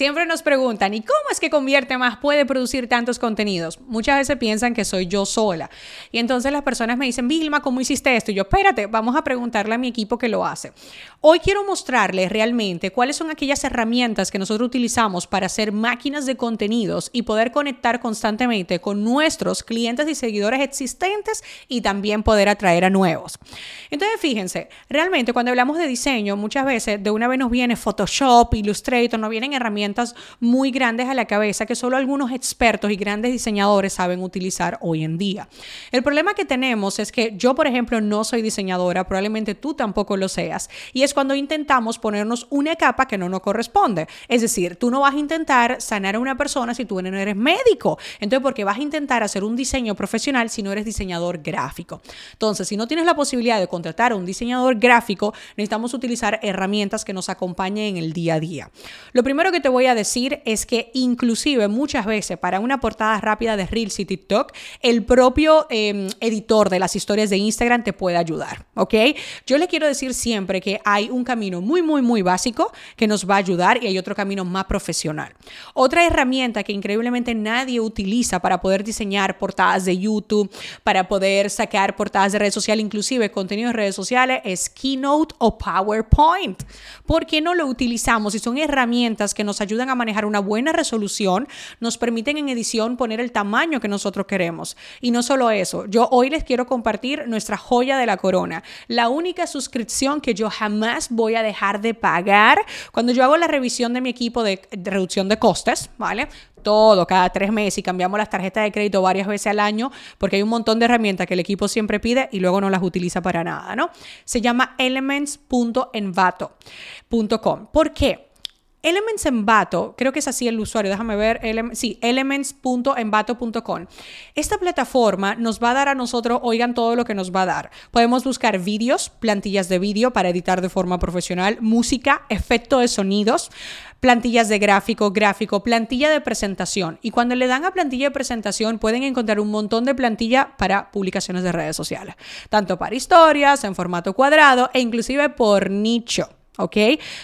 Siempre nos preguntan, ¿y cómo es que Convierte Más puede producir tantos contenidos? Muchas veces piensan que soy yo sola. Y entonces las personas me dicen, Vilma, ¿cómo hiciste esto? Y yo, espérate, vamos a preguntarle a mi equipo que lo hace. Hoy quiero mostrarles realmente cuáles son aquellas herramientas que nosotros utilizamos para hacer máquinas de contenidos y poder conectar constantemente con nuestros clientes y seguidores existentes y también poder atraer a nuevos. Entonces, fíjense, realmente cuando hablamos de diseño, muchas veces de una vez nos viene Photoshop, Illustrator, nos vienen herramientas muy grandes a la cabeza que solo algunos expertos y grandes diseñadores saben utilizar hoy en día. El problema que tenemos es que yo, por ejemplo, no soy diseñadora, probablemente tú tampoco lo seas, y es cuando intentamos ponernos una capa que no nos corresponde. Es decir, tú no vas a intentar sanar a una persona si tú no eres médico. Entonces, ¿por qué vas a intentar hacer un diseño profesional si no eres diseñador gráfico? Entonces, si no tienes la posibilidad de contratar a un diseñador gráfico, necesitamos utilizar herramientas que nos acompañen en el día a día. Lo primero que te voy a decir es que inclusive muchas veces para una portada rápida de Reels y TikTok, el propio em, editor de las historias de Instagram te puede ayudar, ¿ok? Yo le quiero decir siempre que hay un camino muy, muy, muy básico que nos va a ayudar y hay otro camino más profesional. Otra herramienta que increíblemente nadie utiliza para poder diseñar portadas de YouTube, para poder sacar portadas de redes sociales, inclusive contenido de redes sociales, es Keynote o PowerPoint. ¿Por qué no lo utilizamos? Y son herramientas que nos ayudan a manejar una buena resolución, nos permiten en edición poner el tamaño que nosotros queremos. Y no solo eso, yo hoy les quiero compartir nuestra joya de la corona, la única suscripción que yo jamás voy a dejar de pagar cuando yo hago la revisión de mi equipo de, reducción de costes, ¿vale? todo cada tres meses y cambiamos las tarjetas de crédito varias veces al año porque hay un montón de herramientas que el equipo siempre pide y luego no las utiliza para nada, ¿no? Se llama elements.envato.com. ¿Por qué? Elements Envato, creo que es así el usuario, déjame ver, sí, elements.envato.com. Esta plataforma nos va a dar a nosotros, oigan todo lo que nos va a dar. Podemos buscar vídeos, plantillas de vídeo para editar de forma profesional, música, efecto de sonidos, plantillas de gráfico, gráfico, plantilla de presentación. Y cuando le dan a plantilla de presentación pueden encontrar un montón de plantilla para publicaciones de redes sociales, tanto para historias, en formato cuadrado e inclusive por nicho. ¿Ok?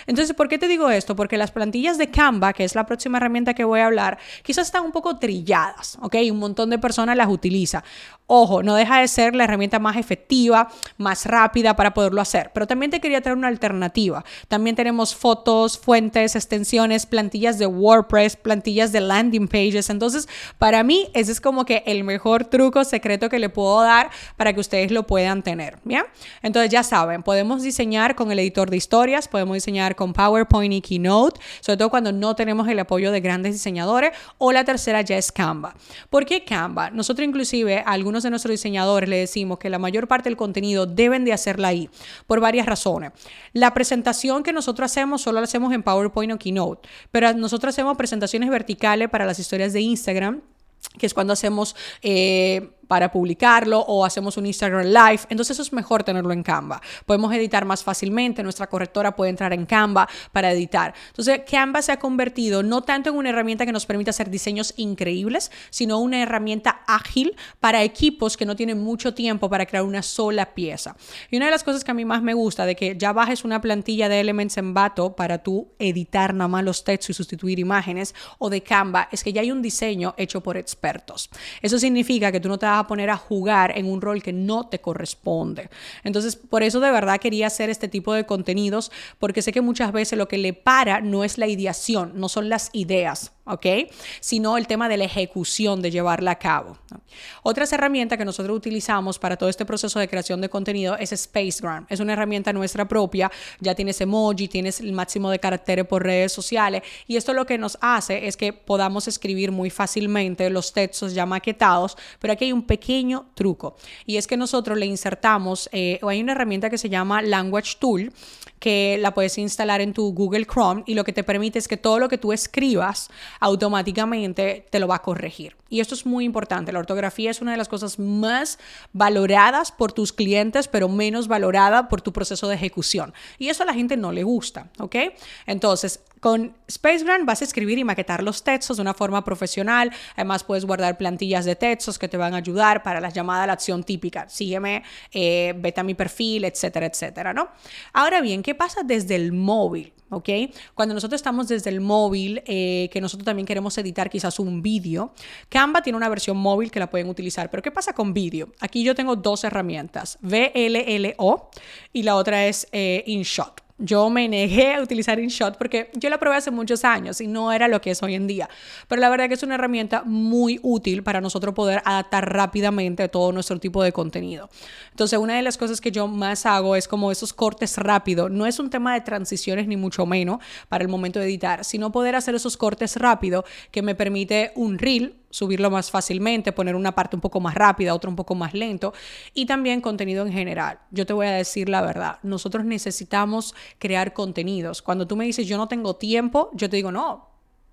Entonces, ¿por qué te digo esto? Porque las plantillas de Canva, que es la próxima herramienta que voy a hablar, quizás están un poco trilladas, ¿ok? Un montón de personas las utiliza. Ojo, no deja de ser la herramienta más efectiva, más rápida para poderlo hacer, pero también te quería traer una alternativa. También tenemos fotos, fuentes, extensiones, plantillas de WordPress, plantillas de landing pages. Entonces, para mí, ese es como que el mejor truco secreto que le puedo dar para que ustedes lo puedan tener, ¿bien? Entonces, ya saben, podemos diseñar con el editor de historias, podemos diseñar con PowerPoint y Keynote, sobre todo cuando no tenemos el apoyo de grandes diseñadores, o la tercera ya es Canva. ¿Por qué Canva? Nosotros inclusive, algunos de nuestros diseñadores le decimos que la mayor parte del contenido deben de hacerla ahí, por varias razones. La presentación que nosotros hacemos solo la hacemos en PowerPoint o Keynote, pero nosotros hacemos presentaciones verticales para las historias de Instagram que es cuando hacemos eh, para publicarlo o hacemos un Instagram Live. Entonces eso es mejor tenerlo en Canva. Podemos editar más fácilmente, nuestra correctora puede entrar en Canva para editar. Entonces Canva se ha convertido no tanto en una herramienta que nos permite hacer diseños increíbles, sino una herramienta ágil para equipos que no tienen mucho tiempo para crear una sola pieza. Y una de las cosas que a mí más me gusta de que ya bajes una plantilla de Elements en Bato para tú editar nada más los textos y sustituir imágenes o de Canva es que ya hay un diseño hecho por expertos. Eso significa que tú no te a poner a jugar en un rol que no te corresponde. Entonces, por eso de verdad quería hacer este tipo de contenidos, porque sé que muchas veces lo que le para no es la ideación, no son las ideas. ¿Ok? Sino el tema de la ejecución, de llevarla a cabo. Otras herramientas que nosotros utilizamos para todo este proceso de creación de contenido es Spacegram. Es una herramienta nuestra propia, ya tienes emoji, tienes el máximo de caracteres por redes sociales y esto lo que nos hace es que podamos escribir muy fácilmente los textos ya maquetados, pero aquí hay un pequeño truco y es que nosotros le insertamos, eh, hay una herramienta que se llama Language Tool, que la puedes instalar en tu Google Chrome y lo que te permite es que todo lo que tú escribas automáticamente te lo va a corregir. Y esto es muy importante. La ortografía es una de las cosas más valoradas por tus clientes, pero menos valorada por tu proceso de ejecución. Y eso a la gente no le gusta, ¿ok? Entonces, con SpaceGrant vas a escribir y maquetar los textos de una forma profesional. Además, puedes guardar plantillas de textos que te van a ayudar para las llamadas a la acción típica. Sígueme, eh, vete a mi perfil, etcétera, etcétera, ¿no? Ahora bien, ¿qué pasa desde el móvil? ¿ok? Cuando nosotros estamos desde el móvil, eh, que nosotros también queremos editar quizás un vídeo, Canva tiene una versión móvil que la pueden utilizar, pero ¿qué pasa con vídeo? Aquí yo tengo dos herramientas, VLLO y la otra es eh, InShot. Yo me negué a utilizar InShot porque yo la probé hace muchos años y no era lo que es hoy en día. Pero la verdad que es una herramienta muy útil para nosotros poder adaptar rápidamente todo nuestro tipo de contenido. Entonces, una de las cosas que yo más hago es como esos cortes rápidos. No es un tema de transiciones ni mucho menos para el momento de editar, sino poder hacer esos cortes rápidos que me permite un reel subirlo más fácilmente, poner una parte un poco más rápida, otra un poco más lento y también contenido en general. Yo te voy a decir la verdad, nosotros necesitamos crear contenidos. Cuando tú me dices yo no tengo tiempo, yo te digo no,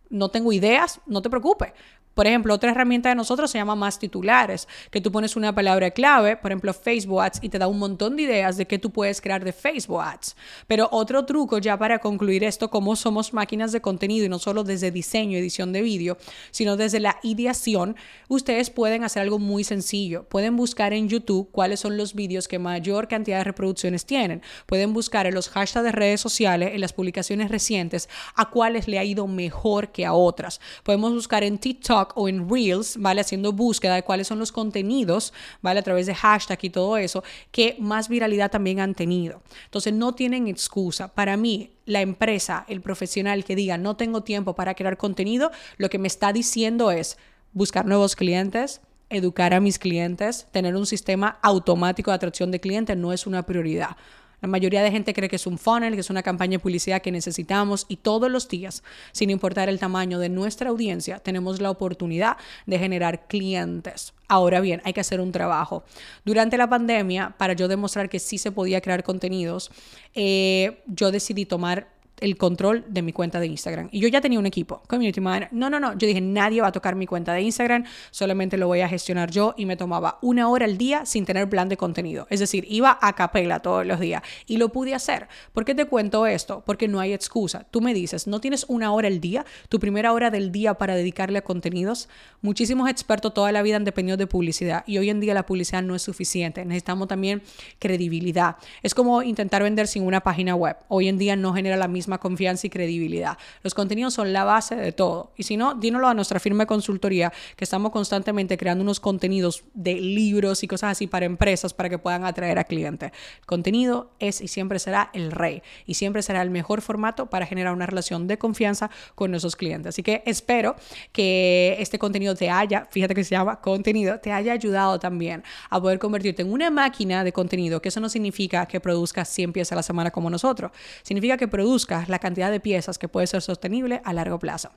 no tengo ideas, no te preocupes. Por ejemplo, otra herramienta de nosotros se llama Más Titulares, que tú pones una palabra clave, por ejemplo, Facebook Ads, y te da un montón de ideas de qué tú puedes crear de Facebook Ads. Pero otro truco ya para concluir esto, como somos máquinas de contenido y no solo desde diseño, edición de vídeo, sino desde la ideación, ustedes pueden hacer algo muy sencillo. Pueden buscar en YouTube cuáles son los vídeos que mayor cantidad de reproducciones tienen. Pueden buscar en los hashtags de redes sociales, en las publicaciones recientes, a cuáles le ha ido mejor que a otras. Podemos buscar en TikTok o en Reels, ¿vale? Haciendo búsqueda de cuáles son los contenidos, ¿vale? A través de hashtag y todo eso, que más viralidad también han tenido. Entonces, no tienen excusa. Para mí, la empresa, el profesional que diga no tengo tiempo para crear contenido, lo que me está diciendo es buscar nuevos clientes, educar a mis clientes, tener un sistema automático de atracción de clientes no es una prioridad. La mayoría de gente cree que es un funnel, que es una campaña de publicidad que necesitamos y todos los días, sin importar el tamaño de nuestra audiencia, tenemos la oportunidad de generar clientes. Ahora bien, hay que hacer un trabajo. Durante la pandemia, para yo demostrar que sí se podía crear contenidos, eh, yo decidí tomar el control de mi cuenta de Instagram. Y yo ya tenía un equipo, community manager. No, no, no. Yo dije, nadie va a tocar mi cuenta de Instagram, solamente lo voy a gestionar yo y me tomaba una hora al día sin tener plan de contenido. Es decir, iba a capela todos los días y lo pude hacer. ¿Por qué te cuento esto? Porque no hay excusa. Tú me dices, no tienes una hora al día, tu primera hora del día para dedicarle a contenidos. Muchísimos expertos toda la vida han dependido de publicidad y hoy en día la publicidad no es suficiente. Necesitamos también credibilidad. Es como intentar vender sin una página web. Hoy en día no genera la misma confianza y credibilidad. Los contenidos son la base de todo. Y si no, dínoslo a nuestra firma de consultoría, que estamos constantemente creando unos contenidos de libros y cosas así para empresas para que puedan atraer a clientes. Contenido es y siempre será el rey y siempre será el mejor formato para generar una relación de confianza con nuestros clientes. Así que espero que este contenido te haya, fíjate que se llama contenido, te haya ayudado también a poder convertirte en una máquina de contenido, que eso no significa que produzcas 100 piezas a la semana como nosotros, significa que produzcas la cantidad de piezas que puede ser sostenible a largo plazo.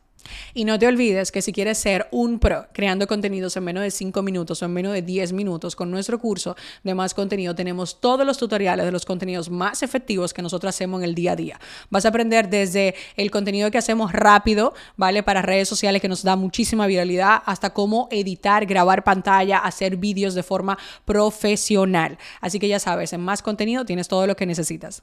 Y no te olvides que si quieres ser un pro creando contenidos en menos de 5 minutos o en menos de 10 minutos con nuestro curso de más contenido, tenemos todos los tutoriales de los contenidos más efectivos que nosotros hacemos en el día a día. Vas a aprender desde el contenido que hacemos rápido, ¿vale? Para redes sociales que nos da muchísima viralidad, hasta cómo editar, grabar pantalla, hacer vídeos de forma profesional. Así que ya sabes, en más contenido tienes todo lo que necesitas.